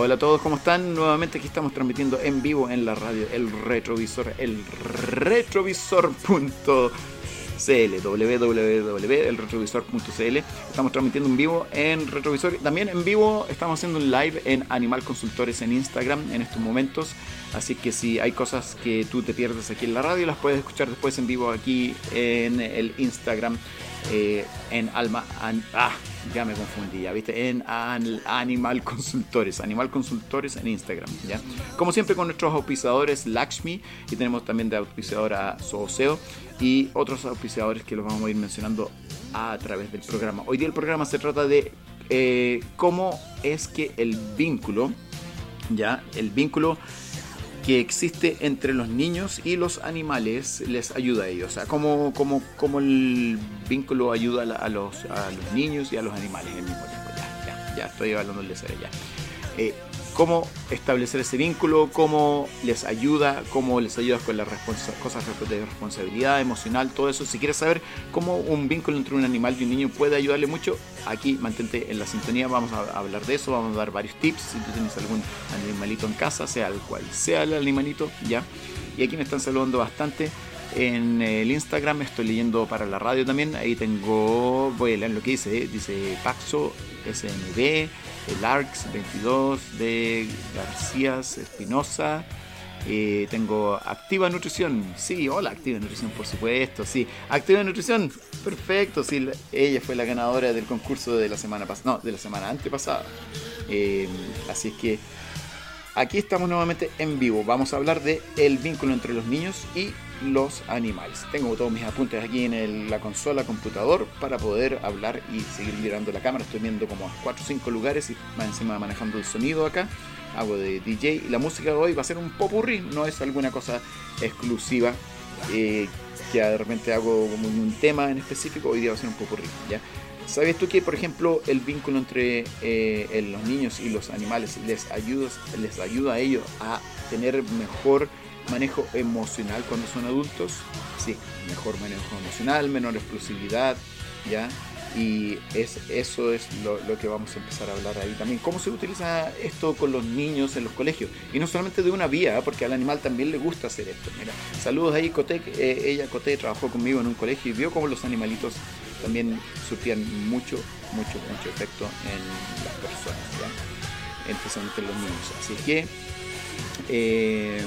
Hola, a todos, ¿cómo están? Nuevamente aquí estamos transmitiendo en vivo en la radio El Retrovisor, el retrovisor.cl, www.elretrovisor.cl. Estamos transmitiendo en vivo en Retrovisor. También en vivo estamos haciendo un live en Animal Consultores en Instagram en estos momentos. Así que si hay cosas que tú te pierdes aquí en la radio, las puedes escuchar después en vivo aquí en el Instagram eh, en Alma. ah, ya me confundí, ya viste, en Animal Consultores, Animal Consultores en Instagram, ya. Como siempre con nuestros auspiciadores Lakshmi y tenemos también de auspiciador a Sooseo y otros auspiciadores que los vamos a ir mencionando a través del programa. Hoy día el programa se trata de eh, cómo es que el vínculo, ya, el vínculo que existe entre los niños y los animales les ayuda a ellos. O sea, cómo, cómo, cómo el vínculo ayuda a, los, a los niños y a los animales el mismo tiempo. Ya, ya, ya estoy hablando de ya. Eh, cómo establecer ese vínculo, cómo les ayuda, cómo les ayuda con las cosas de responsabilidad emocional, todo eso. Si quieres saber cómo un vínculo entre un animal y un niño puede ayudarle mucho, aquí mantente en la sintonía, vamos a hablar de eso, vamos a dar varios tips. Si tú tienes algún animalito en casa, sea el cual sea el animalito, ya. Y aquí me están saludando bastante. En el Instagram estoy leyendo para la radio también. Ahí tengo, voy a leer lo que dice. Dice Paxo SNB, el ARX 22 de García Espinosa. Eh, tengo Activa Nutrición. Sí, hola, Activa Nutrición, por supuesto. Sí, Activa Nutrición. Perfecto. Sí, ella fue la ganadora del concurso de la semana pasada. No, de la semana antepasada. Eh, así es que aquí estamos nuevamente en vivo. Vamos a hablar de el vínculo entre los niños y los animales. Tengo todos mis apuntes aquí en la consola computador para poder hablar y seguir mirando la cámara. Estoy viendo como 4 o 5 lugares y más encima manejando el sonido acá. Hago de DJ y la música de hoy va a ser un popurrí, no es alguna cosa exclusiva eh, que de repente hago como un tema en específico. Hoy día va a ser un popurrí, ¿ya? ¿Sabes tú que, por ejemplo, el vínculo entre eh, los niños y los animales les ayuda, les ayuda a ellos a tener mejor manejo emocional cuando son adultos, sí, mejor manejo emocional, menor explosividad, ¿ya? Y es, eso es lo, que vamos a empezar a hablar ahí también. ¿Cómo se utiliza esto con los niños en los colegios? Y no solamente de una vía, porque al animal también le gusta hacer esto. Mira, saludos ahí, Coté. Eh, ella, Coté, trabajó conmigo en un colegio y vio cómo los animalitos también surtían mucho, mucho, mucho efecto en las personas, ¿ya? especialmente en los niños. Así que... Eh,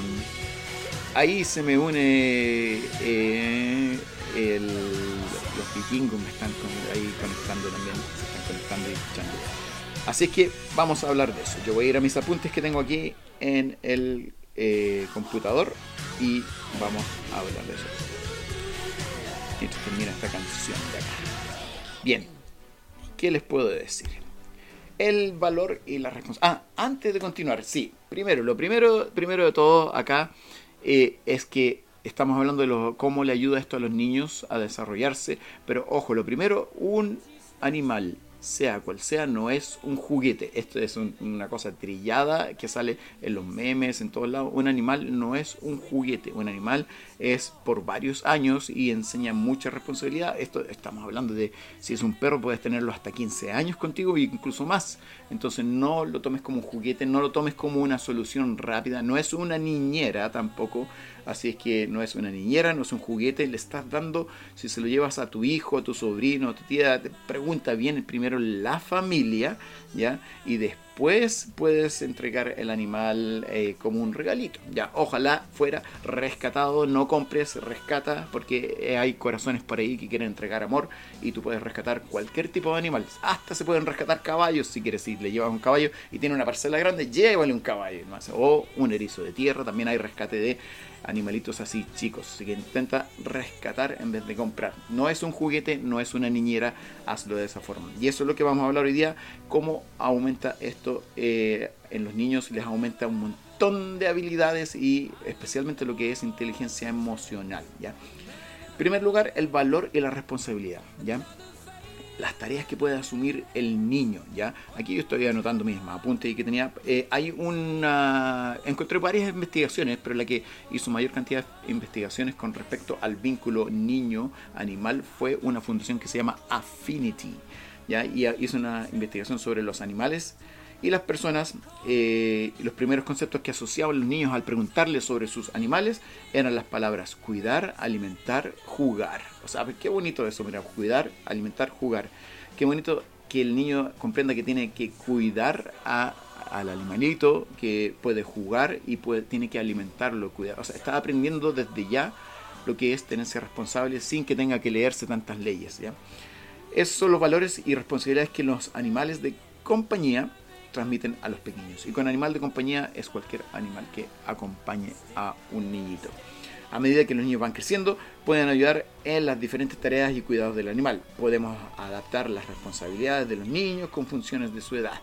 ahí se me une eh, los vikingos me están ahí conectando también, se están conectando y escuchando. Así es que vamos a hablar de eso. Yo voy a ir a mis apuntes que tengo aquí en el eh, computador y vamos a hablar de eso. Mientras termina esta canción de acá. Bien, ¿qué les puedo decir? El valor y la responsabilidad. Ah, antes de continuar, sí, primero, lo primero, primero de todo acá eh, es que estamos hablando de cómo le ayuda esto a los niños a desarrollarse, pero ojo, lo primero, un animal sea cual sea, no es un juguete. Esto es una cosa trillada que sale en los memes, en todos lados. Un animal no es un juguete. Un animal es por varios años y enseña mucha responsabilidad. Esto estamos hablando de si es un perro, puedes tenerlo hasta 15 años contigo e incluso más. Entonces no lo tomes como un juguete, no lo tomes como una solución rápida. No es una niñera tampoco Así es que no es una niñera, no es un juguete, le estás dando, si se lo llevas a tu hijo, a tu sobrino, a tu tía, te pregunta bien primero la familia, ¿ya? Y después puedes entregar el animal eh, como un regalito, ¿ya? Ojalá fuera rescatado, no compres, rescata, porque hay corazones por ahí que quieren entregar amor y tú puedes rescatar cualquier tipo de animal. Hasta se pueden rescatar caballos si quieres, si le llevas un caballo y tiene una parcela grande, llévale un caballo, o un erizo de tierra, también hay rescate de animalitos así chicos. Que intenta rescatar en vez de comprar. No es un juguete, no es una niñera, hazlo de esa forma. Y eso es lo que vamos a hablar hoy día, cómo aumenta esto eh, en los niños, les aumenta un montón de habilidades y especialmente lo que es inteligencia emocional. ¿ya? En primer lugar, el valor y la responsabilidad. ¿ya? Las tareas que puede asumir el niño, ¿ya? Aquí yo estoy anotando mis apuntes y que tenía... Eh, hay una... Encontré varias investigaciones, pero la que hizo mayor cantidad de investigaciones con respecto al vínculo niño-animal fue una fundación que se llama Affinity, ¿ya? Y hizo una investigación sobre los animales Y las personas, eh, los primeros conceptos que asociaban los niños al preguntarles sobre sus animales eran las palabras cuidar, alimentar, jugar. O sea, qué bonito eso, mira, cuidar, alimentar, jugar. Qué bonito que el niño comprenda que tiene que cuidar a, al animalito, que puede jugar y puede, tiene que alimentarlo, cuidar. O sea, está aprendiendo desde ya lo que es tenerse responsable sin que tenga que leerse tantas leyes. ¿ya? Esos son los valores y responsabilidades que los animales de compañía transmiten a los pequeños. Y con animal de compañía es cualquier animal que acompañe a un niñito. A medida que los niños van creciendo, pueden ayudar en las diferentes tareas y cuidados del animal. Podemos adaptar las responsabilidades de los niños con funciones de su edad.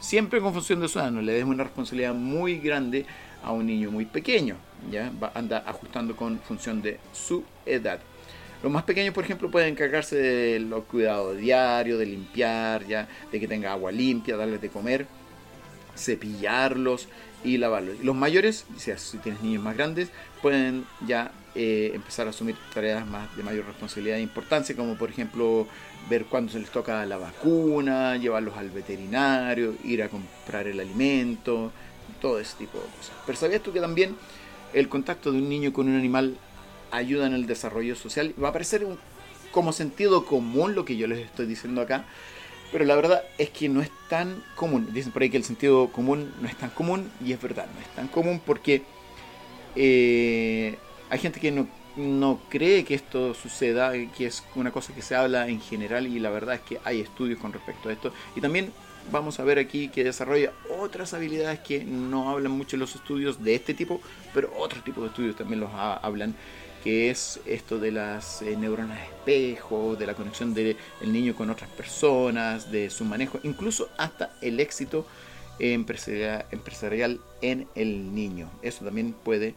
Siempre con función de su edad, no le demos una responsabilidad muy grande a un niño muy pequeño. Ya anda ajustando con función de su edad. Los más pequeños, por ejemplo, pueden encargarse de los cuidados diarios, de limpiar, ya, de que tenga agua limpia, darles de comer, cepillarlos y lavarlos. Y los mayores, si tienes niños más grandes, pueden ya eh, empezar a asumir tareas más de mayor responsabilidad e importancia, como por ejemplo ver cuándo se les toca la vacuna, llevarlos al veterinario, ir a comprar el alimento, todo ese tipo de cosas. Pero ¿sabías tú que también el contacto de un niño con un animal ayuda en el desarrollo social. Va a parecer como sentido común lo que yo les estoy diciendo acá, pero la verdad es que no es tan común. Dicen por ahí que el sentido común no es tan común y es verdad, no es tan común porque eh, hay gente que no, no cree que esto suceda, que es una cosa que se habla en general y la verdad es que hay estudios con respecto a esto. Y también vamos a ver aquí que desarrolla otras habilidades que no hablan mucho en los estudios de este tipo, pero otros tipos de estudios también los hablan que es esto de las eh, neuronas espejo, de la conexión del niño con otras personas, de su manejo, incluso hasta el éxito empresarial, en el niño. Eso también puede,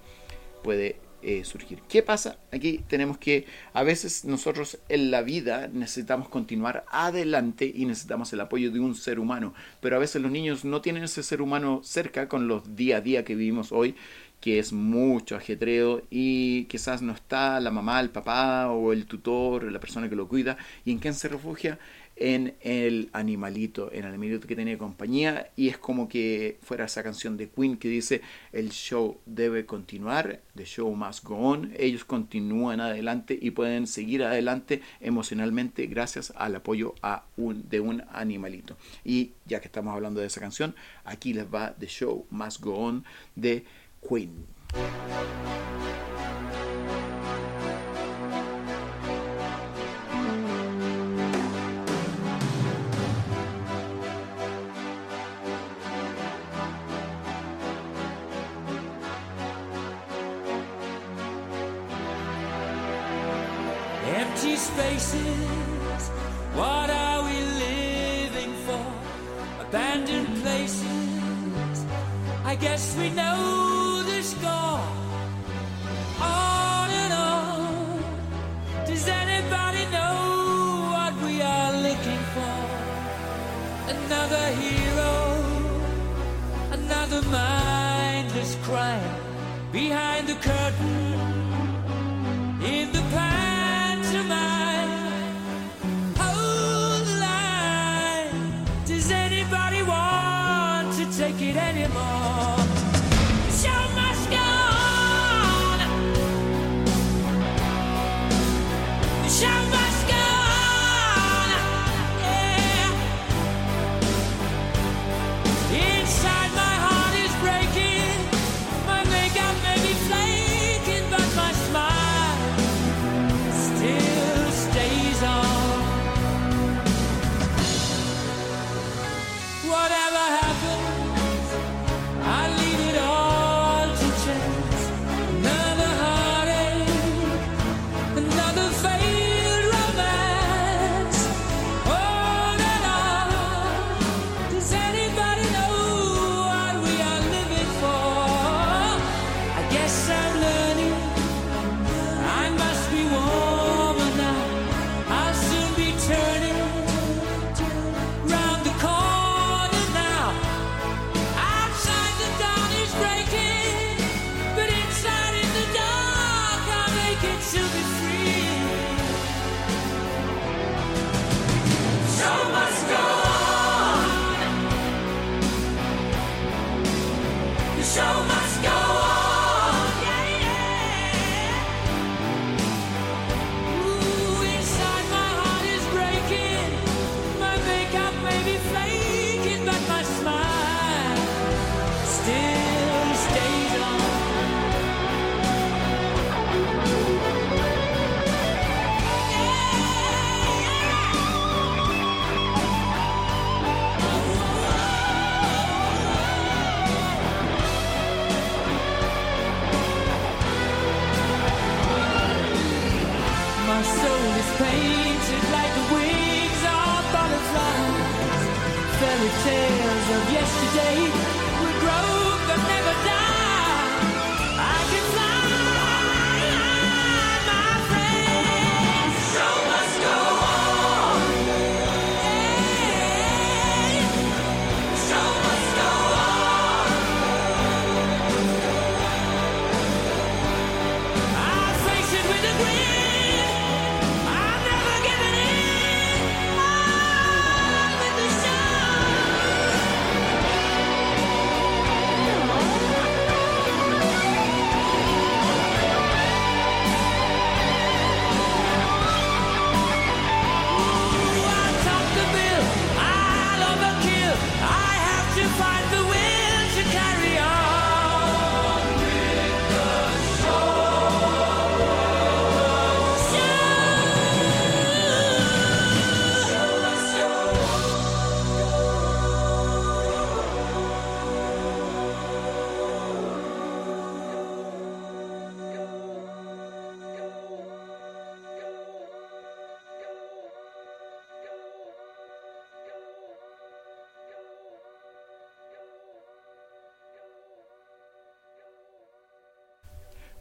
puede eh, surgir. ¿Qué pasa? Aquí tenemos que a veces nosotros en la vida necesitamos continuar adelante y necesitamos el apoyo de un ser humano, pero a veces los niños no tienen ese ser humano cerca con los día a día que vivimos hoy que es mucho ajetreo y quizás no está la mamá, el papá o el tutor, la persona que lo cuida, y en quién se refugia en el animalito, en el animalito que tiene compañía, y es como que fuera esa canción de Queen que dice el show debe continuar, the show must go on, ellos continúan adelante y pueden seguir adelante emocionalmente gracias al apoyo a un, de un animalito. Y ya que estamos hablando de esa canción, aquí les va The Show Must Go On de Queen. Empty spaces, what are we living for? Abandoned places, I guess we know Another hero, another mindless crime. Behind the curtain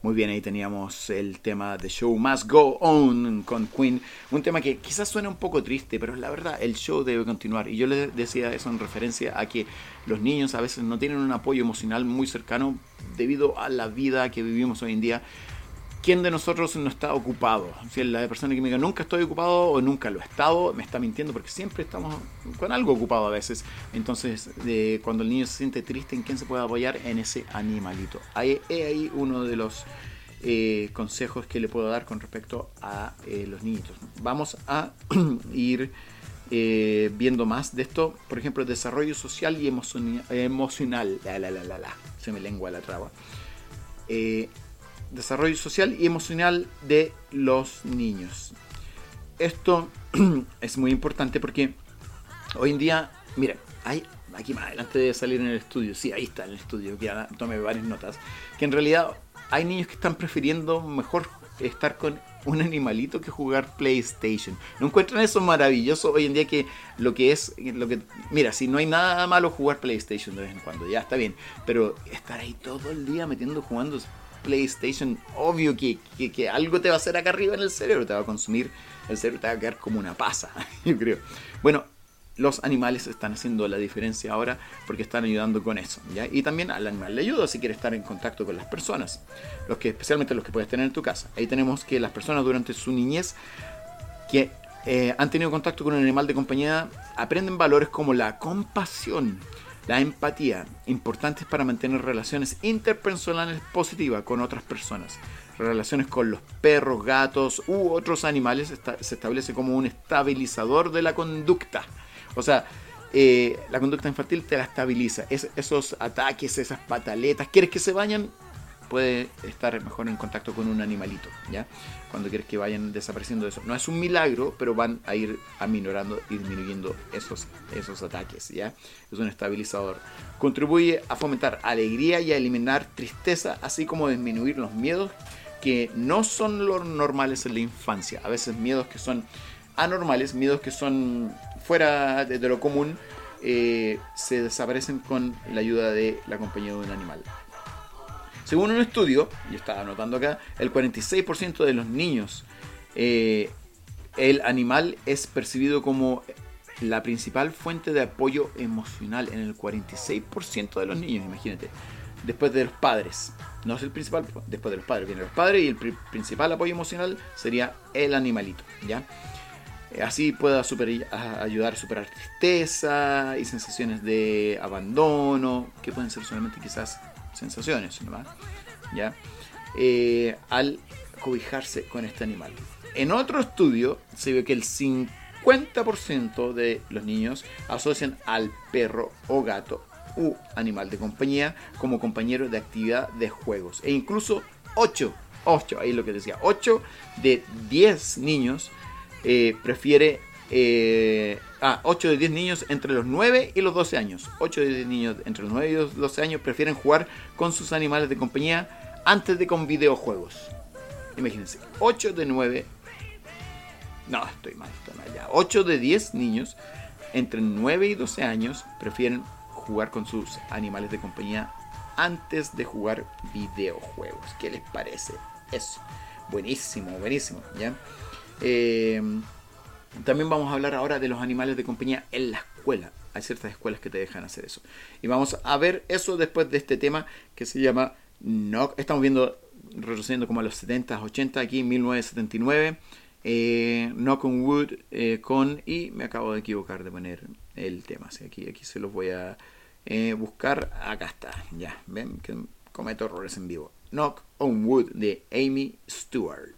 Muy bien, ahí teníamos el tema de Show Must Go On con Queen. Un tema que quizás suena un poco triste, pero la verdad, el show debe continuar. Y yo les decía eso en referencia a que los niños a veces no tienen un apoyo emocional muy cercano debido a la vida que vivimos hoy en día. ¿Quién de nosotros no está ocupado? Si la persona que me diga nunca estoy ocupado o nunca lo he estado, me está mintiendo porque siempre estamos con algo ocupado a veces. Entonces, cuando el niño se siente triste, ¿en quién se puede apoyar? En ese animalito. Ahí, ahí uno de los eh, consejos que le puedo dar con respecto a eh, los niñitos. Vamos a ir eh, viendo más de esto. Por ejemplo, desarrollo social y emociona- emocional. La, la, la, la, la. Se me lengua la traba. Eh, desarrollo social y emocional de los niños. Esto es muy importante porque hoy en día, miren, hay aquí más adelante de salir en el estudio, sí, ahí está en el estudio, que ya tomé varias notas, que en realidad hay niños que están prefiriendo mejor estar con un animalito que jugar PlayStation. ¿No encuentran eso maravilloso hoy en día que lo que es, lo que, mira, si no hay nada malo jugar PlayStation de vez en cuando, ya está bien, pero estar ahí todo el día metiendo jugando PlayStation, obvio que, que, algo te va a hacer acá arriba en el cerebro, te va a consumir el cerebro, te va a quedar como una pasa, yo creo. Bueno, los animales están haciendo la diferencia ahora porque están ayudando con eso. ¿ya? Y también al animal le ayuda si quiere estar en contacto con las personas, los que, especialmente los que puedes tener en tu casa. Ahí tenemos que las personas durante su niñez que eh, han tenido contacto con un animal de compañía aprenden valores como la compasión, la empatía, importantes para mantener relaciones interpersonales positivas con otras personas. Relaciones con los perros, gatos u otros animales esta- se establece como un estabilizador de la conducta. O sea, eh, la conducta infantil te la estabiliza. Es- esos ataques, esas pataletas, ¿quieres que se vayan? Puede estar mejor en contacto con un animalito, ¿ya? Cuando quieres que vayan desapareciendo eso. No es un milagro, pero van a ir aminorando y disminuyendo esos, esos ataques, ¿ya? Es un estabilizador. Contribuye a fomentar alegría y a eliminar tristeza, así como disminuir los miedos que no son los normales en la infancia. A veces miedos que son anormales, miedos que son fuera de, lo común, eh, se desaparecen con la ayuda de la compañía de un animal. Según un estudio, yo estaba anotando acá, el 46% de los niños, eh, el animal es percibido como la principal fuente de apoyo emocional en el 46% de los niños, imagínate. Después de los padres. No es el principal, después de los padres. Vienen los padres y el pri- principal apoyo emocional sería el animalito, ¿ya? Así pueda ayudar a superar tristeza y sensaciones de abandono, que pueden ser solamente quizás sensaciones, ¿no? ¿Ya? Eh, al cobijarse con este animal. En otro estudio se ve que el 50% de los niños asocian al perro o gato u animal de compañía como compañero de actividad de juegos. E incluso 8, 8, ahí lo que decía, 8 de 10 niños eh, prefiere... eh, ah, 8 de 10 niños entre los 9 y los 12 años. 8 de 10 niños entre los 9 y los 12 años prefieren jugar con sus animales de compañía antes de con videojuegos. Imagínense, 8 de 9 No, estoy mal, estoy mal ya. 8 de 10 niños entre 9 y 12 años prefieren jugar con sus animales de compañía antes de jugar videojuegos. ¿Qué les parece eso? Buenísimo, buenísimo, ¿ya? Eh, también vamos a hablar ahora de los animales de compañía en la escuela. Hay ciertas escuelas que te dejan hacer eso. Y vamos a ver eso después de este tema que se llama Knock. Estamos viendo, retrocediendo como a los 70s, 80, aquí 1979. Eh, Knock on Wood eh, con... Y me acabo de equivocar de poner el tema. Aquí, aquí se los voy a eh, buscar. Acá está. Ya, ven que cometo errores en vivo. Knock on Wood de Amy Stewart.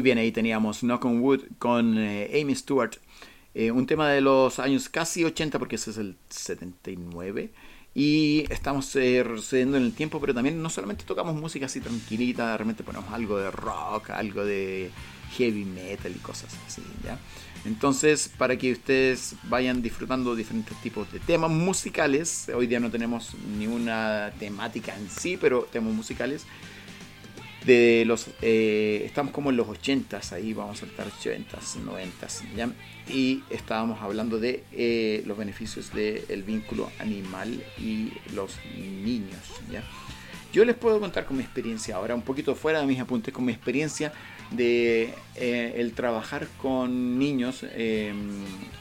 Muy bien, ahí teníamos Knock on Wood con eh, Amy Stewart. Eh, un tema de los años casi 80, porque ese es el 79. Y estamos eh, retrocediendo en el tiempo, pero también no solamente tocamos música así tranquilita, realmente ponemos algo de rock, algo de heavy metal y cosas así, ¿ya? Entonces, para que ustedes vayan disfrutando diferentes tipos de temas musicales, hoy día no tenemos ni una temática en sí, pero temas musicales, de los eh, estamos como en los 80s ahí vamos a saltar 80s 90s ¿ya? y estábamos hablando de eh, los beneficios del vínculo animal y los niños ¿ya? yo les puedo contar con mi experiencia ahora un poquito fuera de mis apuntes con mi experiencia de eh, el trabajar con niños eh,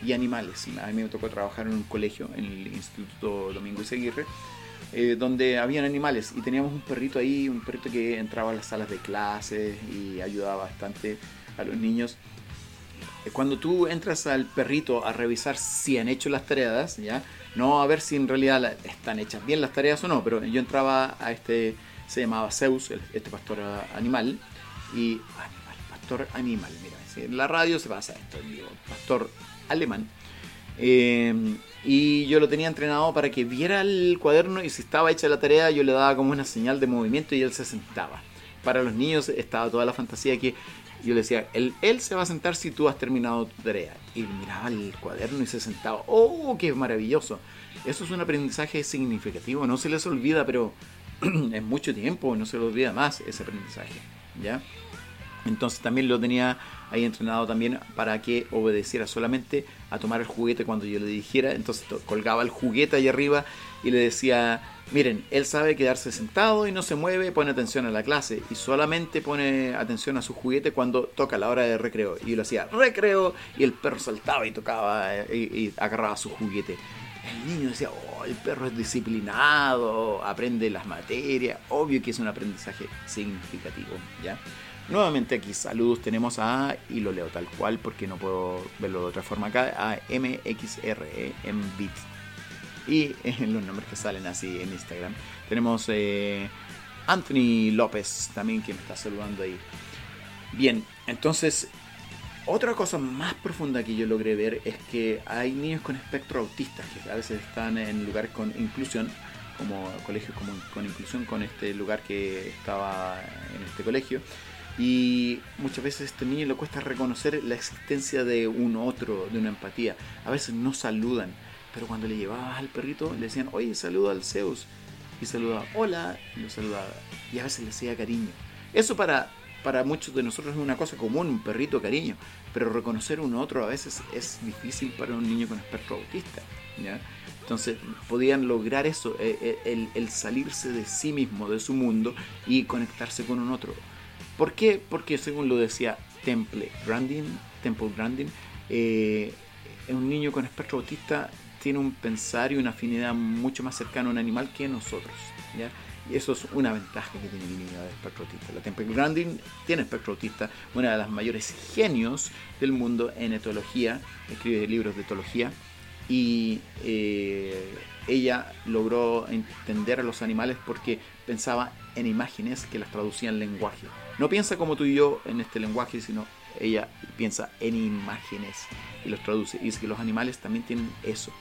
y animales a mí me tocó trabajar en un colegio en el Instituto Domingo Iseguirre eh, donde habían animales y teníamos un perrito ahí, un perrito que entraba a las salas de clases y ayudaba bastante a los niños. Eh, Cuando tú entras al perrito a revisar si han hecho las tareas, ya no a ver si en realidad están hechas bien las tareas o no, pero yo entraba a este, se llamaba Zeus, este pastor ah, animal, y animal, pastor animal, mira, en la radio se pasa esto, digo, pastor alemán. Eh, y yo lo tenía entrenado para que viera el cuaderno y si estaba hecha la tarea yo le daba como una señal de movimiento y él se sentaba. Para los niños estaba toda la fantasía que yo le decía, él, se va a sentar si tú has terminado tu tarea. Y miraba el cuaderno y se sentaba. ¡Oh, qué maravilloso! Eso es un aprendizaje significativo, no se les olvida, pero en mucho tiempo no se les olvida más ese aprendizaje. ¿Ya? Entonces también lo tenía ahí entrenado también para que obedeciera solamente a tomar el juguete cuando yo le dijera. Entonces to- colgaba el juguete ahí arriba y le decía, miren, él sabe quedarse sentado y no se mueve, pone atención a la clase y solamente pone atención a su juguete cuando toca la hora de recreo. Y yo lo hacía, recreo, y el perro saltaba y tocaba eh, y, y agarraba su juguete. El niño decía, oh, el perro es disciplinado, aprende las materias. Obvio que es un aprendizaje significativo, ¿ya? Nuevamente aquí saludos tenemos a, y lo leo tal cual porque no puedo verlo de otra forma acá, a MXR, eh, Mbit. Y en los nombres que salen así en Instagram. Tenemos eh, Anthony López también que me está saludando ahí. Bien, entonces otra cosa más profunda que yo logré ver es que hay niños con espectro autista que a veces están en lugares con inclusión, como colegios como con inclusión, con este lugar que estaba en este colegio. Y muchas veces a este niño le cuesta reconocer la existencia de un otro, de una empatía. A veces no saludan, pero cuando le llevabas al perrito le decían, oye, saluda al Zeus. Y saludaba, hola, y lo saludaba. Y a veces le hacía cariño. Eso para, para muchos de nosotros es una cosa común, un perrito cariño. Pero reconocer un otro a veces es difícil para un niño con espectro autista. ¿ya? Entonces podían lograr eso, eh, eh, el, el salirse de sí mismo, de su mundo y conectarse con un otro. ¿Por qué? Porque según lo decía Temple Grandin, Temple Grandin, eh, un niño con espectro autista tiene un pensar y una afinidad mucho más cercana a un animal que nosotros. ¿ya? Y eso es una ventaja que tiene el niño de espectro autista. La Temple Grandin tiene espectro autista, una de las mayores genios del mundo en etología, escribe libros de etología y eh, ella logró entender a los animales porque pensaba en imágenes que las traducían en lenguaje. No piensa como tú y yo en este lenguaje, sino ella piensa en imágenes y los traduce. Y dice que los animales también tienen eso.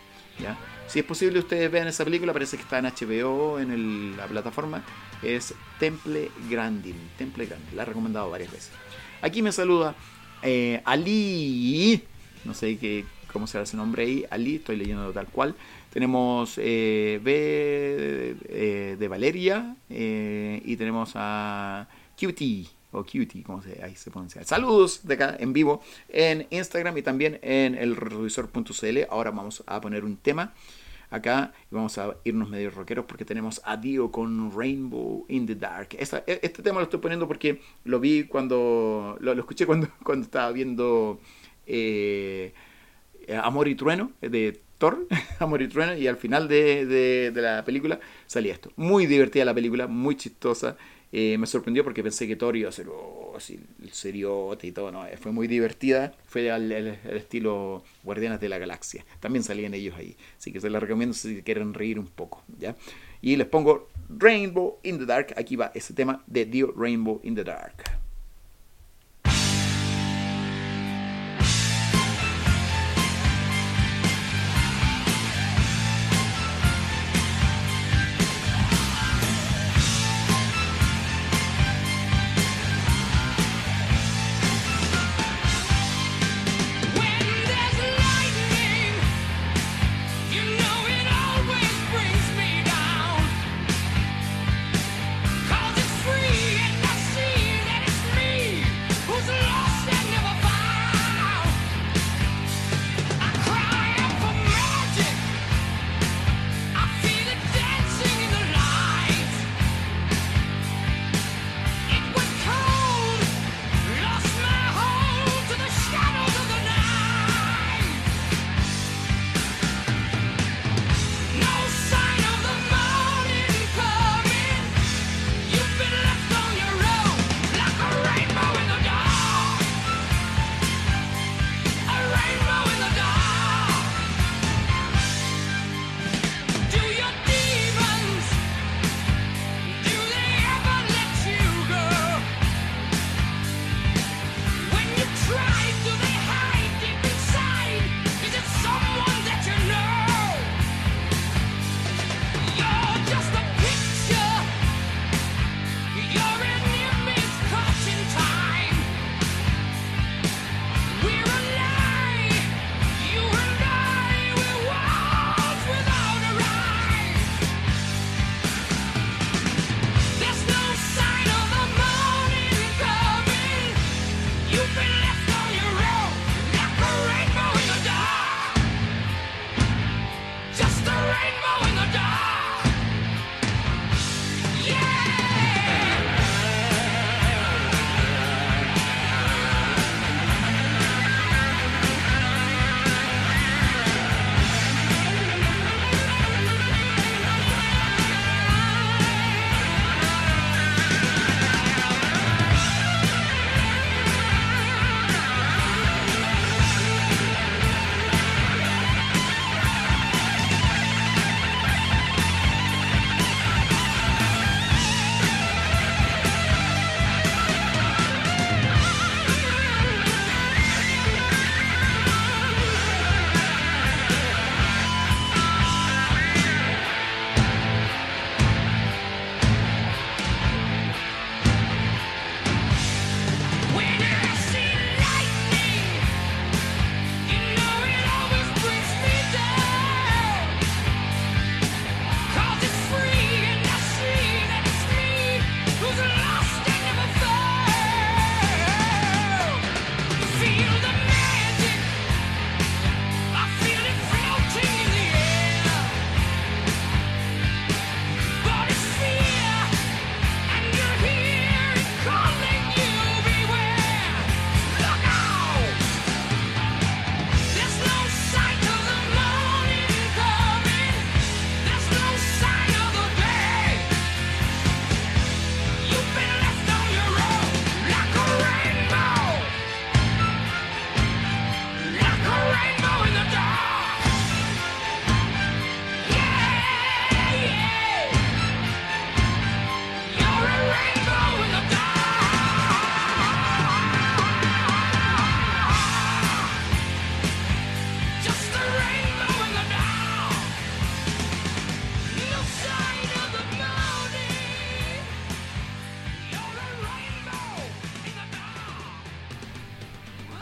¿ya? Si es posible, ustedes vean esa película, parece que está en HBO, en la plataforma. Es Temple Grandin. Temple Grandin, la he recomendado varias veces. Aquí me saluda eh, Ali. No sé qué, cómo será su nombre ahí. Ali, estoy leyendo tal cual. Tenemos eh, B eh, de Valeria eh, y tenemos a Cutie o Cutie, como se, ahí se pronuncia. Saludos de acá en vivo en Instagram y también en el revisor.cl. Ahora vamos a poner un tema acá y vamos a irnos medio rockeros porque tenemos a con Rainbow in the Dark. E- este tema lo estoy poniendo porque lo vi cuando lo, escuché cuando, cuando estaba viendo eh, Amor y Trueno eh, de Thor, Amor y Trueno, y al final de la película salía esto. Muy divertida la película, muy chistosa. Eh, me sorprendió porque pensé que Thor iba a ser oh, el seriote y todo. No, Eh, fue muy divertida. Fue al estilo Guardianes de la Galaxia. También salían ellos ahí. Así que se la recomiendo si quieren reír un poco. ¿ya? Y les pongo Rainbow in the Dark. Aquí va ese tema de Dio Rainbow in the Dark.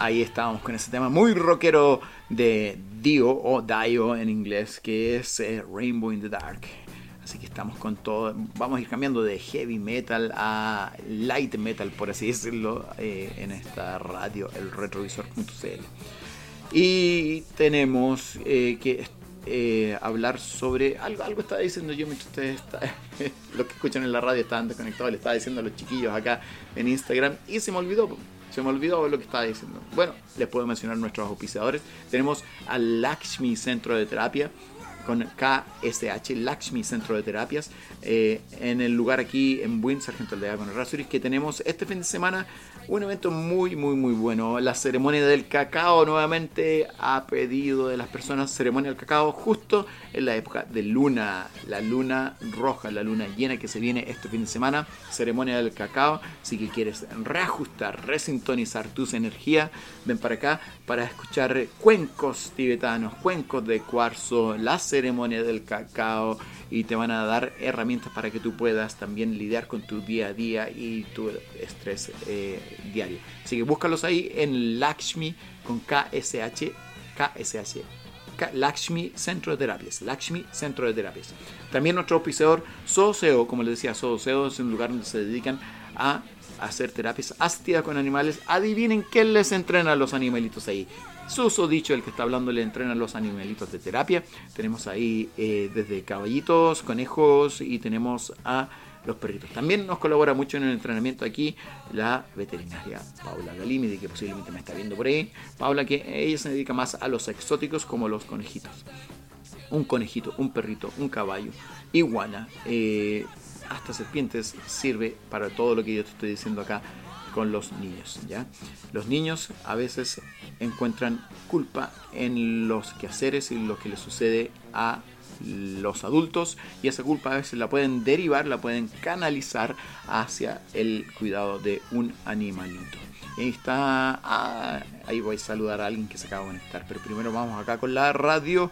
Ahí estábamos con ese tema muy rockero de Dio o Dio en inglés, que es eh, Rainbow in the Dark. Así que estamos con todo. Vamos a ir cambiando de heavy metal a light metal, por así decirlo, eh, en esta radio, el retrovisor.cl. Y tenemos eh, que hablar sobre algo, algo estaba diciendo yo mientras ustedes está- los que escuchan en la radio estaban desconectados, le estaba diciendo a los chiquillos acá en Instagram y se me olvidó. Se me olvidó lo que estaba diciendo. Bueno, les puedo mencionar nuestros auspiciadores. Tenemos al Lakshmi Centro de Terapia con KSH, Lakshmi Centro de Terapias, eh, en el lugar aquí en Buin, Sargento Aldea con Errázuriz, que tenemos este fin de semana un evento muy, muy, muy bueno. La ceremonia del cacao, nuevamente a pedido de las personas, ceremonia del cacao justo en la época de luna, la luna roja, la luna llena que se viene este fin de semana, ceremonia del cacao. Si que quieres reajustar, resintonizar tus energías, ven para acá para escuchar cuencos tibetanos, cuencos de cuarzo, la ceremonia del cacao y te van a dar herramientas para que tú puedas también lidiar con tu día a día y tu estrés eh, diario. Así que búscalos ahí en Lakshmi con KSH, KSH, Lakshmi Centro de Terapias, Lakshmi Centro de Terapias. También nuestro auspiciador Soseo, como les decía, Soseo es un lugar donde se dedican a hacer terapias asistidas con animales. Adivinen quién les entrena a los animalitos ahí. Suso dicho, el que está hablando, le entrena los animalitos de terapia. Tenemos ahí eh, desde caballitos, conejos y tenemos a los perritos. También nos colabora mucho en el entrenamiento aquí la veterinaria Paula Galimidi, que posiblemente me está viendo por ahí. Paula, que ella se dedica más a los exóticos como los conejitos. Un conejito, un perrito, un caballo, iguana, eh, hasta serpientes sirve para todo lo que yo te estoy diciendo acá con los niños, ¿ya? Los niños a veces encuentran culpa en los quehaceres y lo que les sucede a los adultos y esa culpa a veces la pueden derivar, la pueden canalizar hacia el cuidado de un animalito. Ahí está, ah, ahí voy a saludar a alguien que se acaba de conectar, pero primero vamos acá con la radio.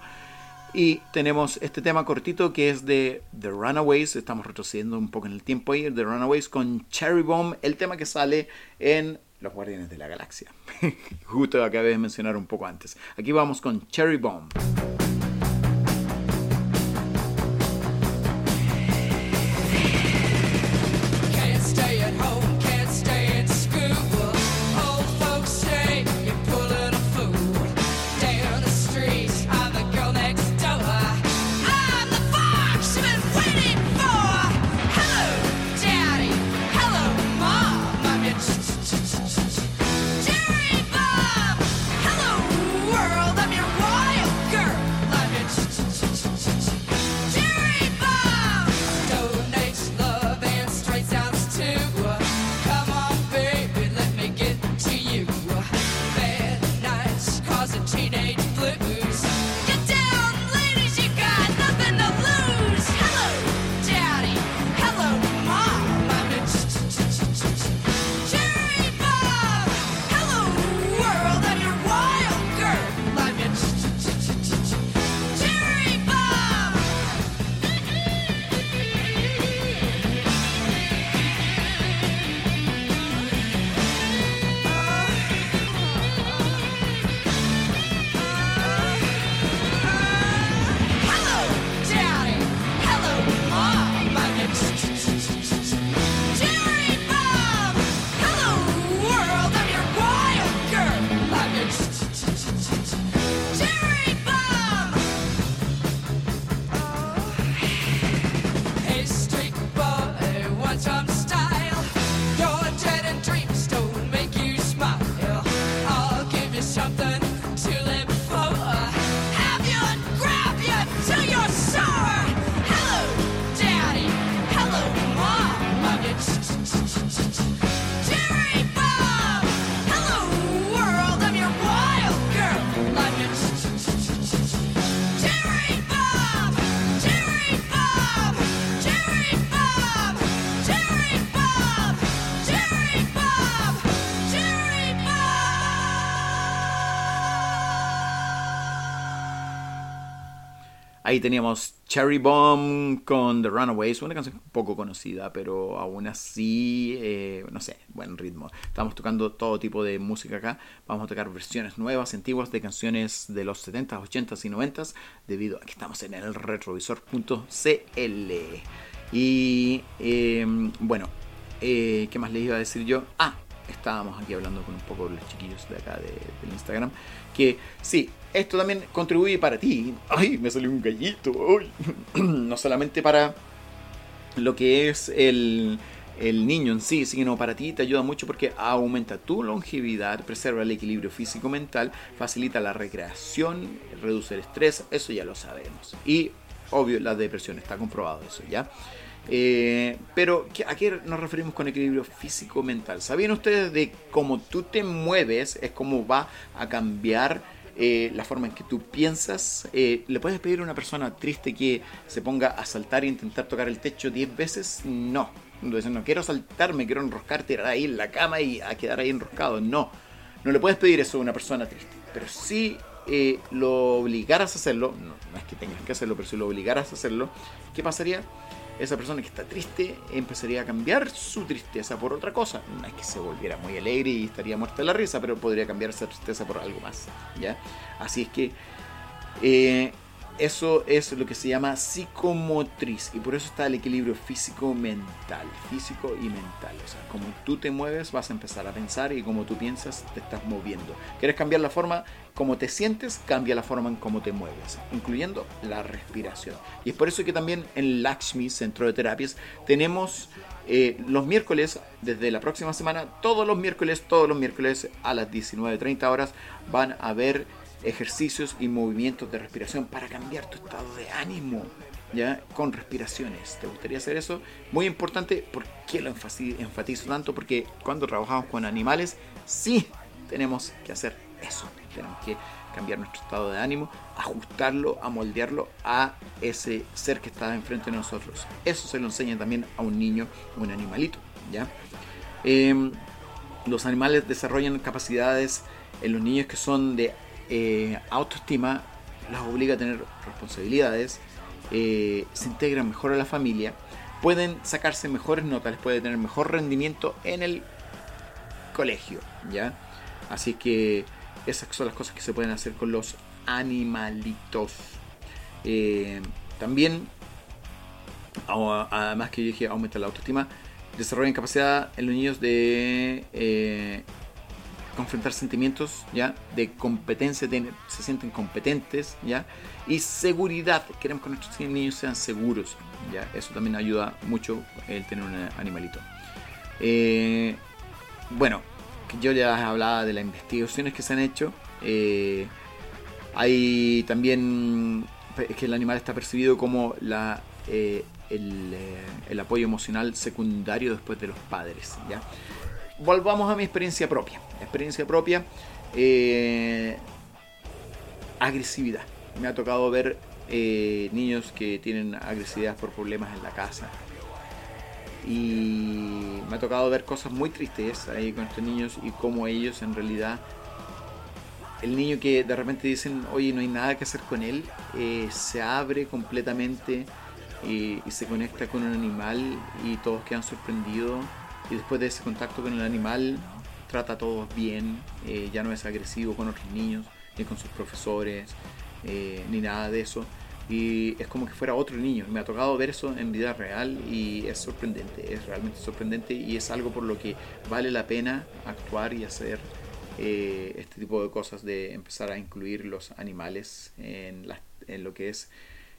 Y tenemos este tema cortito que es de The Runaways. Estamos retrocediendo un poco en el tiempo ahí. The Runaways con Cherry Bomb, el tema que sale en Los Guardianes de la Galaxia. Justo acabé de mencionar un poco antes. Aquí vamos con Cherry Bomb. Teníamos Cherry Bomb con The Runaways, una canción poco conocida, pero aún así, eh, no sé, buen ritmo. Estamos tocando todo tipo de música acá. Vamos a tocar versiones nuevas, antiguas de canciones de los 70s, 80s y 90s, debido a que estamos en el retrovisor.cl. Y eh, bueno, eh, ¿qué más les iba a decir yo? Ah, estábamos aquí hablando con un poco de los chiquillos de acá de, del Instagram. Que sí, esto también contribuye para ti. Ay, me salió un gallito. No solamente para lo que es el, el niño en sí, sino para ti te ayuda mucho porque aumenta tu longevidad, preserva el equilibrio físico-mental, facilita la recreación, reduce el estrés, eso ya lo sabemos. Y obvio, la depresión, está comprobado eso, ¿ya? Eh, pero, ¿qué- ¿a qué nos referimos con equilibrio físico-mental? ¿Sabían ustedes de cómo tú te mueves es cómo va a cambiar eh, la forma en que tú piensas? Eh, ¿Le puedes pedir a una persona triste que se ponga a saltar e intentar tocar el techo 10 veces? No. Entonces, no quiero saltar, me quiero enroscar, tirar ahí en la cama y a quedar ahí enroscado. No. No le puedes pedir eso a una persona triste. Pero si eh, lo obligaras a hacerlo, no, no es que tengas que hacerlo, pero si lo obligaras a hacerlo, ¿qué pasaría? Esa persona que está triste empezaría a cambiar su tristeza por otra cosa. No es que se volviera muy alegre y estaría muerta la risa, pero podría cambiar esa tristeza por algo más. ¿ya? Así es que eh, eso es lo que se llama psicomotriz y por eso está el equilibrio físico-mental, físico y mental. O sea, como tú te mueves vas a empezar a pensar y como tú piensas te estás moviendo. ¿Quieres cambiar la forma como te sientes? Cambia la forma en cómo te mueves, incluyendo la respiración. Y es por eso que también en Lakshmi, Centro de Terapias, tenemos eh, los miércoles, desde la próxima semana, todos los miércoles, todos los miércoles a las 19.30 horas van a haber ejercicios y movimientos de respiración para cambiar tu estado de ánimo, ¿ya? Con respiraciones. ¿Te gustaría hacer eso? Muy importante, ¿por qué lo enfatizo tanto? Porque cuando trabajamos con animales, sí tenemos que hacer eso. Tenemos que cambiar nuestro estado de ánimo, ajustarlo, amoldearlo a ese ser que está enfrente de nosotros. Eso se lo enseña también a un niño, un animalito, ¿ya? Em, los animales desarrollan capacidades en los niños que son de eh, autoestima, las obliga a tener responsabilidades, eh, se integran mejor a la familia, pueden sacarse mejores notas, les puede tener mejor rendimiento en el colegio, ¿ya? Así que esas son las cosas que se pueden hacer con los animalitos. Eh, también, además que yo dije aumenta la autoestima, desarrollan capacidad en los niños de confrontar sentimientos, ¿ya? De competencia, se sienten competentes, ¿ya? Y seguridad, queremos que nuestros niños sean seguros, ¿ya? Eso también ayuda mucho el tener un animalito. Eh, bueno, yo ya hablaba de las investigaciones que se han hecho. eh, hay también que el animal está percibido como la, eh, el, el apoyo emocional secundario después de los padres. ¿ya? Volvamos a mi experiencia propia. Experiencia propia. eh, agresividad. Me ha tocado ver eh, niños que tienen agresividad por problemas en la casa. Y me ha tocado ver cosas muy tristes ahí con estos niños y cómo ellos en realidad el niño que de repente dicen, oye, no hay nada que hacer con él, eh, se abre completamente eh, y se conecta con un animal y todos quedan sorprendidos. Y después de ese contacto con el animal, trata a todos bien, eh, ya no es agresivo con otros niños, ni con sus profesores, eh, ni nada de eso. Y es como que fuera otro niño. Me ha tocado ver eso en vida real y es sorprendente, es realmente sorprendente y es algo por lo que vale la pena actuar y hacer eh, este tipo de cosas de empezar a incluir los animales en, la- en lo que es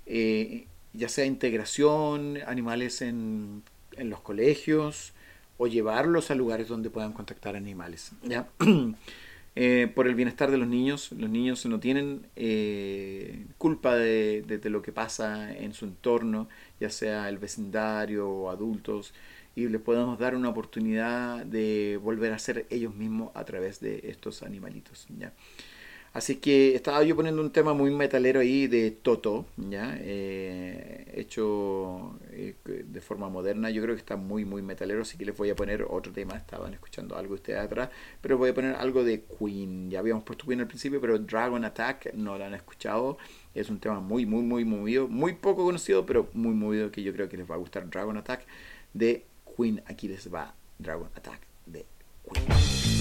eh, ya sea integración, animales en, en los colegios o llevarlos a lugares donde puedan contactar animales. ¿ya? Eh, por el bienestar de los niños, los niños no tienen eh, culpa de, de- de lo que pasa en su entorno, ya sea el vecindario o adultos, y les podemos dar una oportunidad de volver a ser ellos mismos a través de estos animalitos. ¿ya? Así que estaba yo poniendo un tema muy metalero ahí de Toto, ¿ya? Eh, hecho eh, de forma moderna. Yo creo que está muy, muy metalero, así que les voy a poner otro tema. Estaban escuchando algo ustedes atrás, pero voy a poner algo de Queen. Ya habíamos puesto Queen al principio, pero Dragon Attack no lo han escuchado. Es un tema muy, muy, muy movido, muy poco conocido, pero muy movido que yo creo que les va a gustar. Dragon Attack de Queen. Aquí les va Dragon Attack de Queen.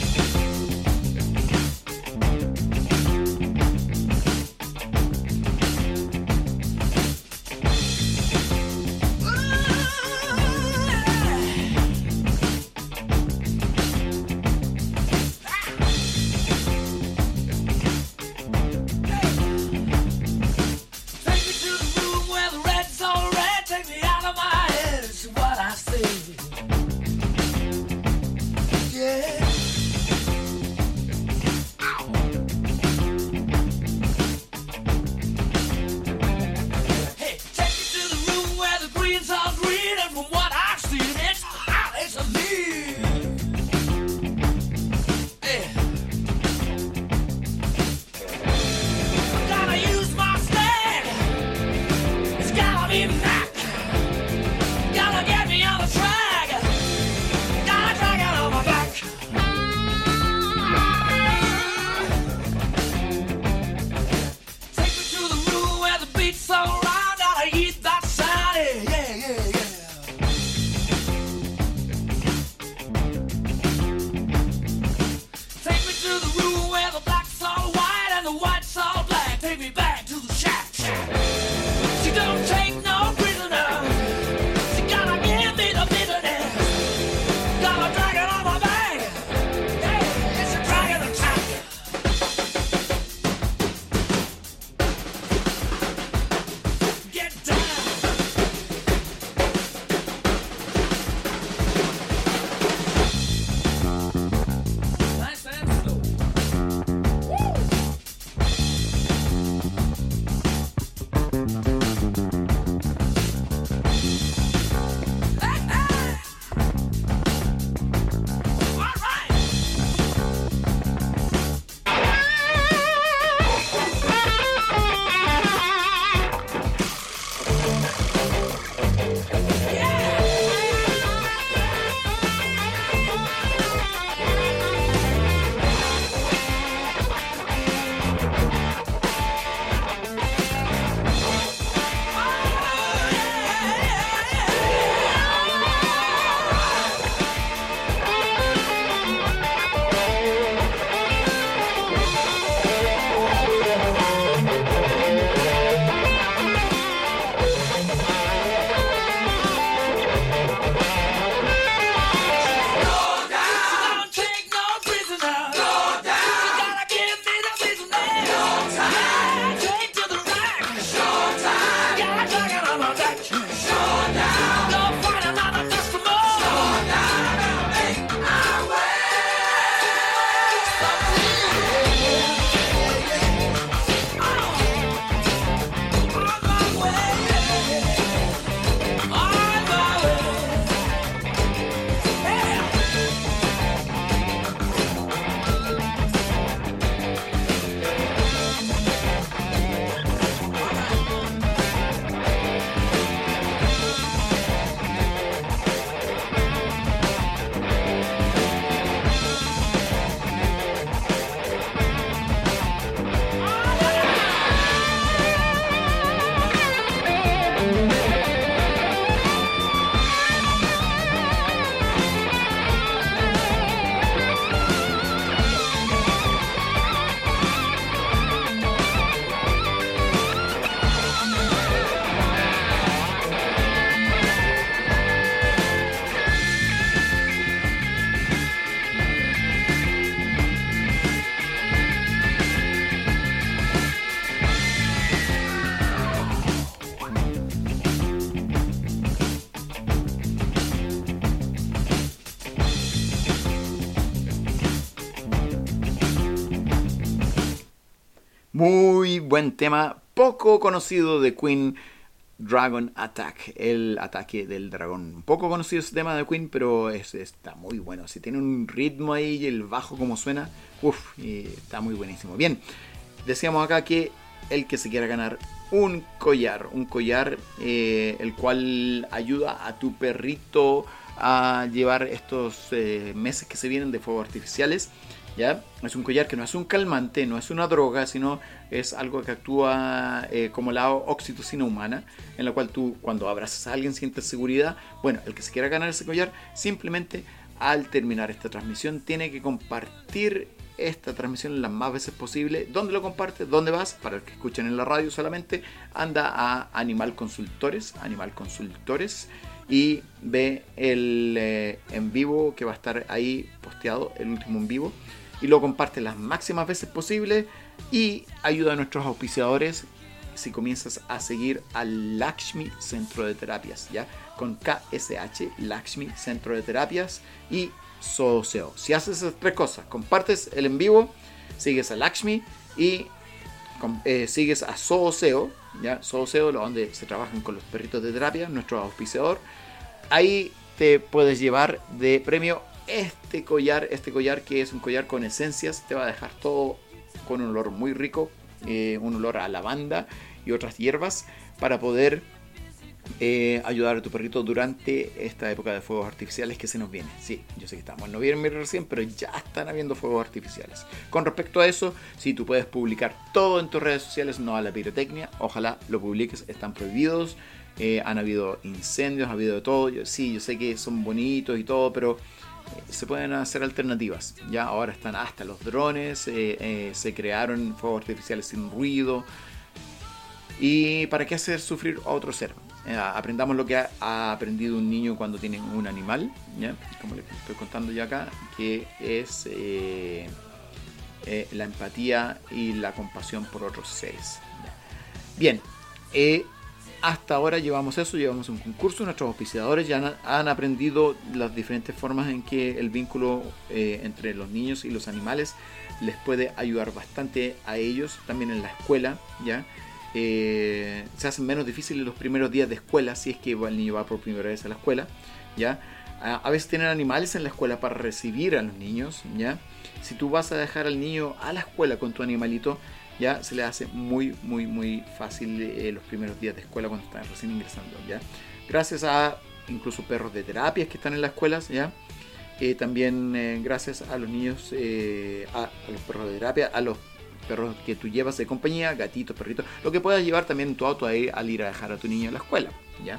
Buen tema, poco conocido de Queen, Dragon Attack, el ataque del dragón. Poco conocido ese tema de Queen, pero es- está muy bueno. Si tiene un ritmo ahí y el bajo como suena, uff, está muy buenísimo. Bien, decíamos acá que el que se quiera ganar un collar, un collar eh, el cual ayuda a tu perrito a llevar estos eh, meses que se vienen de fuegos artificiales. ¿Ya? Es un collar que no es un calmante, no es una droga, sino es algo que actúa eh, como la oxitocina humana, en la cual tú cuando abrazas a alguien sientes seguridad. Bueno, el que se quiera ganar ese collar, simplemente al terminar esta transmisión tiene que compartir esta transmisión las más veces posible. ¿Dónde lo compartes? ¿Dónde vas? Para el que escuchen en la radio solamente, anda a Animal Consultores, Animal Consultores y ve el eh, en vivo que va a estar ahí posteado, el último en vivo, y lo comparte las máximas veces posible y ayuda a nuestros auspiciadores si comienzas a seguir al Lakshmi Centro de Terapias, ¿ya? Con KSH, Lakshmi Centro de Terapias y Soseo. Si haces esas tres cosas, compartes el en vivo, sigues a Lakshmi y eh, sigues a Soseo, ¿ya? Soseo, donde se trabajan con los perritos de terapia, nuestro auspiciador. Ahí te puedes llevar de premio este collar, este collar que es un collar con esencias, te va a dejar todo con un olor muy rico, eh, un olor a lavanda y otras hierbas para poder eh, ayudar a tu perrito durante esta época de fuegos artificiales que se nos viene. Sí, yo sé que estamos en noviembre recién, pero ya están habiendo fuegos artificiales. Con respecto a eso, si tú puedes publicar todo en tus redes sociales, no a la pirotecnia, ojalá lo publiques, están prohibidos. eh, han habido incendios, ha habido de todo. Sí, yo sé que son bonitos y todo, pero se pueden hacer alternativas. Ya ahora están hasta los drones, eh, eh, se crearon fuegos artificiales sin ruido. ¿Y para qué hacer sufrir a otro ser? Eh, aprendamos lo que ha, aprendido un niño cuando tiene un animal, ¿ya? como les estoy contando yo acá, que es la empatía y la compasión por otros seres. ¿ya? Bien, hasta ahora llevamos eso, llevamos un concurso, nuestros auspiciadores ya han, aprendido las diferentes formas en que el vínculo eh, entre los niños y los animales les puede ayudar bastante a ellos, también en la escuela, ¿ya? Eh, se hacen menos difíciles los primeros días de escuela si es que el niño va por primera vez a la escuela, ¿ya? A, a veces tienen animales en la escuela para recibir a los niños, ¿ya? Si tú vas a dejar al niño a la escuela con tu animalito, ya se le hace muy, muy, muy fácil eh, los primeros días de escuela cuando están recién ingresando, ¿ya? Gracias a incluso perros de terapias que están en las escuelas, ¿ya? Eh, también eh, gracias a los niños, a, a los perros de terapia, a los perros que tú llevas de compañía, gatitos, perritos, lo que puedas llevar también en tu auto ahí al ir a dejar a tu niño en la escuela, ¿ya?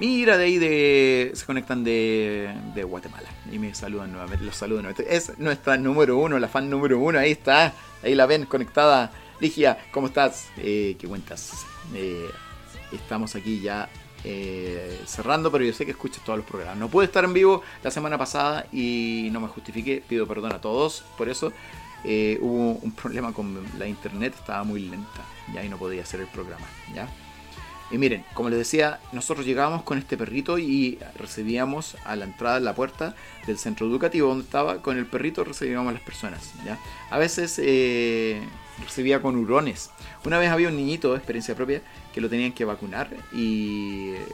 Mira, de ahí de, se conectan de, de Guatemala y me saludan nuevamente. Los saludo nuevamente. Es nuestra número uno, la fan número uno. Ahí está, ahí la ven conectada. Ligia, ¿cómo estás? Eh, ¿Qué cuentas? Eh, estamos aquí ya eh, cerrando, pero yo sé que escuchas todos los programas. No pude estar en vivo la semana pasada y no me justifiqué. Pido perdón a todos por eso. Eh, hubo un problema con la internet, estaba muy lenta. Ya y no podía hacer el programa. ¿ya? Y miren, como les decía, nosotros llegábamos con este perrito y recibíamos a la entrada de la puerta del centro educativo donde estaba, con el perrito recibíamos a las personas. ¿ya? A veces eh, recibía con hurones. Una vez había un niñito de experiencia propia que lo tenían que vacunar y eh,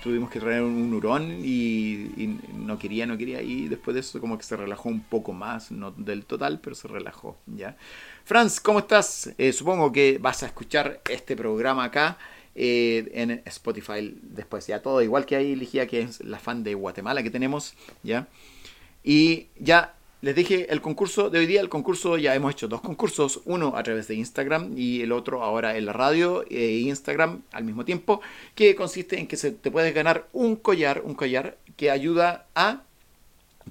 tuvimos que traer un hurón y, y no quería, no quería y después de eso como que se relajó un poco más, no del total, pero se relajó. ¿ya? Franz, ¿cómo estás? Eh, supongo que vas a escuchar este programa acá eh, en Spotify después. Ya todo igual que ahí Ligia, que es la fan de Guatemala que tenemos. ¿ya? Y ya les dije el concurso de hoy día. El concurso ya hemos hecho dos concursos. Uno a través de Instagram y el otro ahora en la radio e Instagram al mismo tiempo. Que consiste en que se, te puedes ganar un collar, un collar que ayuda a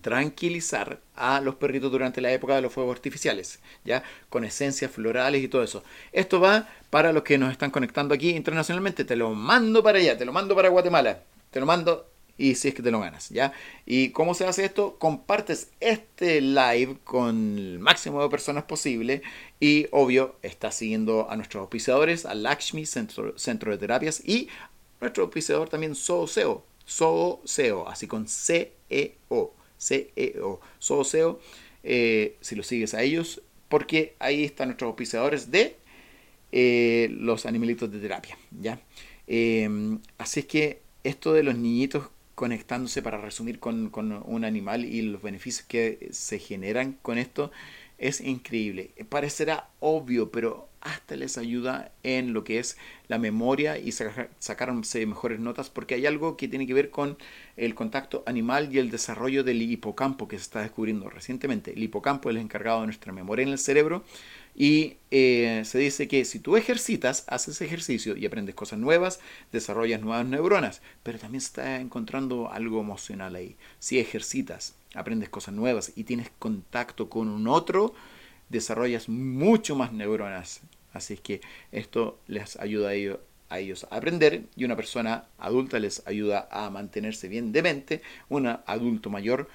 tranquilizar a los perritos durante la época de los fuegos artificiales, ya con esencias florales y todo eso. Esto va para los que nos están conectando aquí internacionalmente, te lo mando para allá, te lo mando para Guatemala, te lo mando y si es que te lo ganas, ¿ya? ¿Y cómo se hace esto? Compartes este live con el máximo de personas posible y obvio estás siguiendo a nuestros auspiciadores, a Lakshmi Centro, Centro de Terapias y nuestro auspiciador también Sooseo, Sooseo, así con C-E-O. CEO, Sooseo, eh, si lo sigues a ellos, porque ahí están nuestros auspiciadores de eh, los animalitos de terapia, ¿ya? Eh, así es que esto de los niñitos conectándose para resumir con un animal y los beneficios que se generan con esto es increíble. Parecerá obvio, pero hasta les ayuda en lo que es la memoria y saca- sacarse mejores notas porque hay algo que tiene que ver con el contacto animal y el desarrollo del hipocampo que se está descubriendo recientemente. El hipocampo es el encargado de nuestra memoria en el cerebro y eh, se dice que si tú ejercitas, haces ejercicio y aprendes cosas nuevas, desarrollas nuevas neuronas, pero también se está encontrando algo emocional ahí. Si ejercitas, aprendes cosas nuevas y tienes contacto con un otro, desarrollas mucho más neuronas. Así que esto les ayuda a ellos, a ellos a aprender y una persona adulta les ayuda a mantenerse bien de mente. Un adulto mayor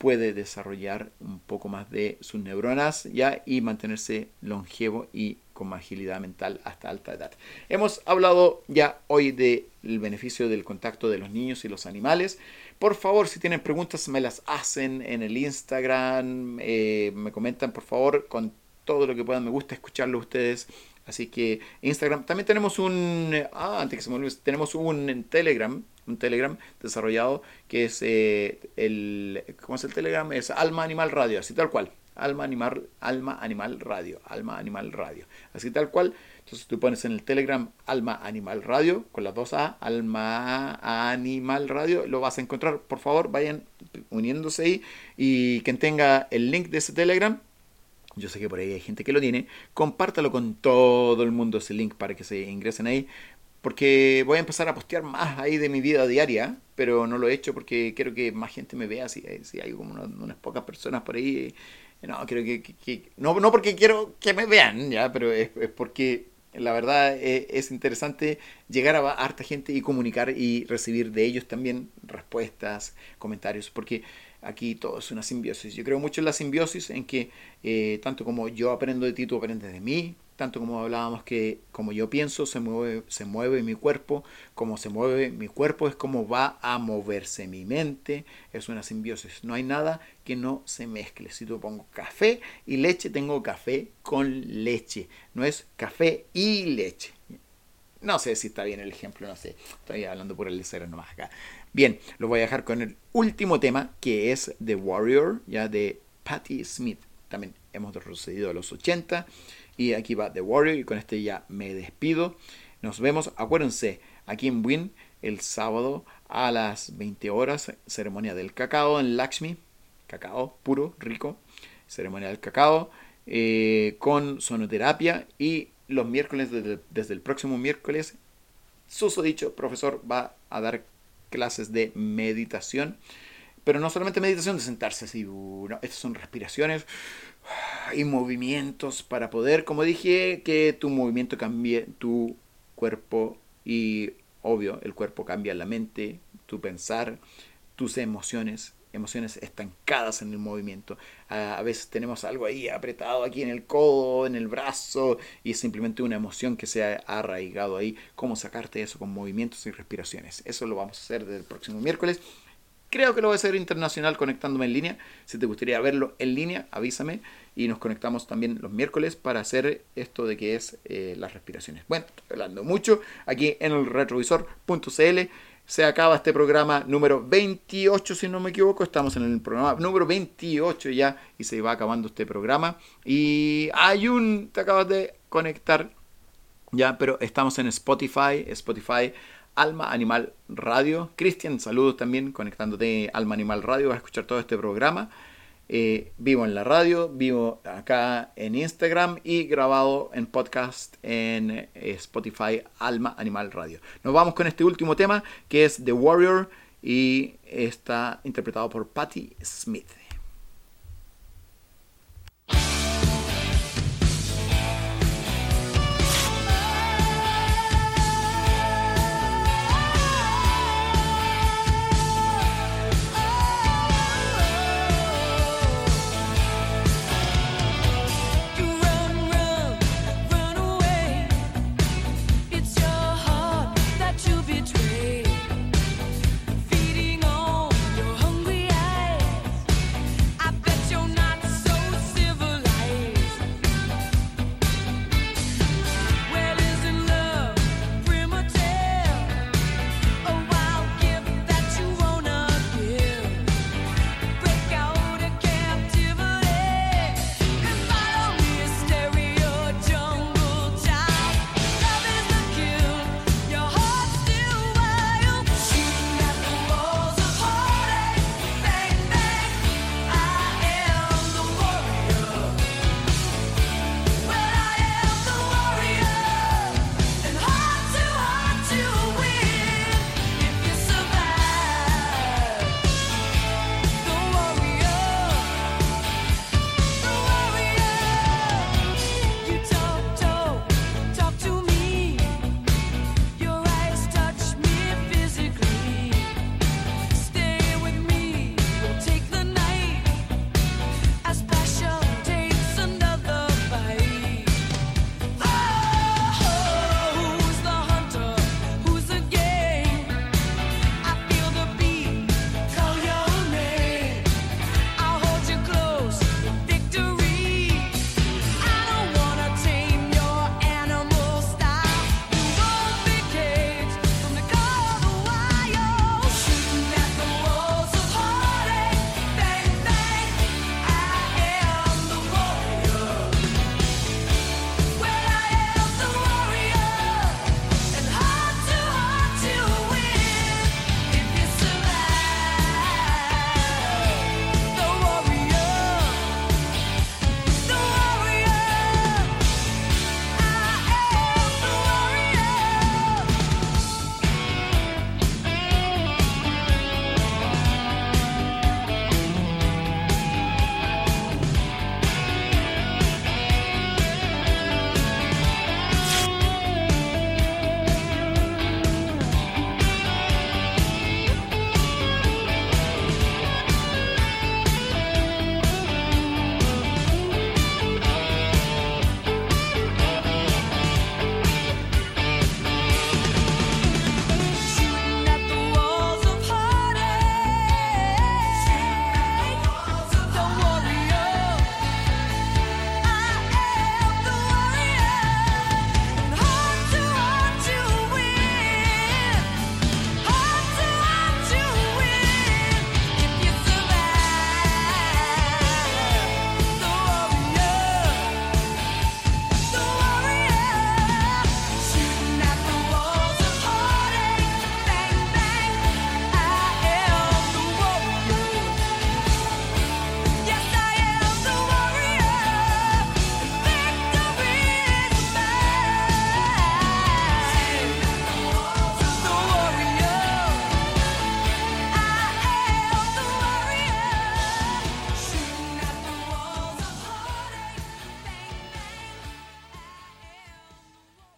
puede desarrollar un poco más de sus neuronas ya y mantenerse longevo y con agilidad mental hasta alta edad. Hemos hablado ya hoy del beneficio del contacto de los niños y los animales. Por favor, si tienen preguntas, me las hacen en el Instagram, eh, me comentan por favor con todo lo que puedan. Me gusta escucharlo ustedes. Así que Instagram. También tenemos un. Ah, antes que se me olvide, tenemos un Telegram. Un Telegram desarrollado que es eh, el. ¿Cómo es el Telegram? Es Alma Animal Radio, así tal cual. Alma Animal, Alma Animal Radio. Alma Animal Radio. Así tal cual. Entonces tú pones en el Telegram Alma Animal Radio con las dos A, Alma Animal Radio, lo vas a encontrar. Por favor, vayan uniéndose ahí y quien tenga el link de ese Telegram, yo sé que por ahí hay gente que lo tiene, compártalo con todo el mundo ese link para que se ingresen ahí, porque voy a empezar a postear más ahí de mi vida diaria, pero no lo he hecho porque quiero que más gente me vea, si, hay como unas, pocas personas por ahí. No, creo que, no, no porque quiero que me vean, ya, pero es, porque la verdad es, es interesante llegar a harta gente y comunicar y recibir de ellos también respuestas, comentarios, porque aquí todo es una simbiosis. Yo creo mucho en la simbiosis, en que eh, tanto como yo aprendo de ti, tú aprendes de mí, tanto como hablábamos que como yo pienso, se mueve, se mueve mi cuerpo, como se mueve mi cuerpo es como va a moverse mi mente, es una simbiosis. No hay nada que no se mezcle. Si yo pongo café y leche, tengo café con leche, no es café y leche. No sé si está bien el ejemplo, no sé. Estoy hablando por el lecero nomás acá. Bien, lo voy a dejar con el último tema, que es The Warrior, ya de Patti Smith. También hemos retrocedido a los 80. Y aquí va The Warrior, y con este ya me despido. Nos vemos, acuérdense, aquí en Win, el sábado a las 20 horas, ceremonia del cacao en Lakshmi. Cacao puro, rico. Ceremonia del cacao eh, con sonoterapia. Y los miércoles, desde, desde el próximo miércoles, Suso dicho, profesor va a dar clases de meditación. Pero no solamente meditación de sentarse así, uh, no, estas son respiraciones y movimientos para poder, como dije, que tu movimiento cambie tu cuerpo y obvio, el cuerpo cambia la mente, tu pensar, tus emociones, emociones estancadas en el movimiento. A veces tenemos algo ahí apretado aquí en el codo, en el brazo, y es simplemente una emoción que se ha arraigado ahí. ¿Cómo sacarte eso con movimientos y respiraciones? Eso lo vamos a hacer desde el próximo miércoles. Creo que lo voy a hacer internacional conectándome en línea. Si te gustaría verlo en línea, avísame y nos conectamos también los miércoles para hacer esto de que es eh, las respiraciones. Bueno, estoy hablando mucho aquí en el retrovisor.cl. Se acaba este programa número 28, si no me equivoco. Estamos en el programa número 28 ya y se va acabando este programa. Y hay un, te acabas de conectar ya, pero estamos en Spotify, Spotify, Alma Animal Radio. Cristian, saludos también conectándote Alma Animal Radio, vas a escuchar todo este programa. Eh, vivo en la radio, vivo acá en Instagram y grabado en podcast en eh, Spotify Alma Animal Radio. Nos vamos con este último tema que es The Warrior y está interpretado por Patti Smith.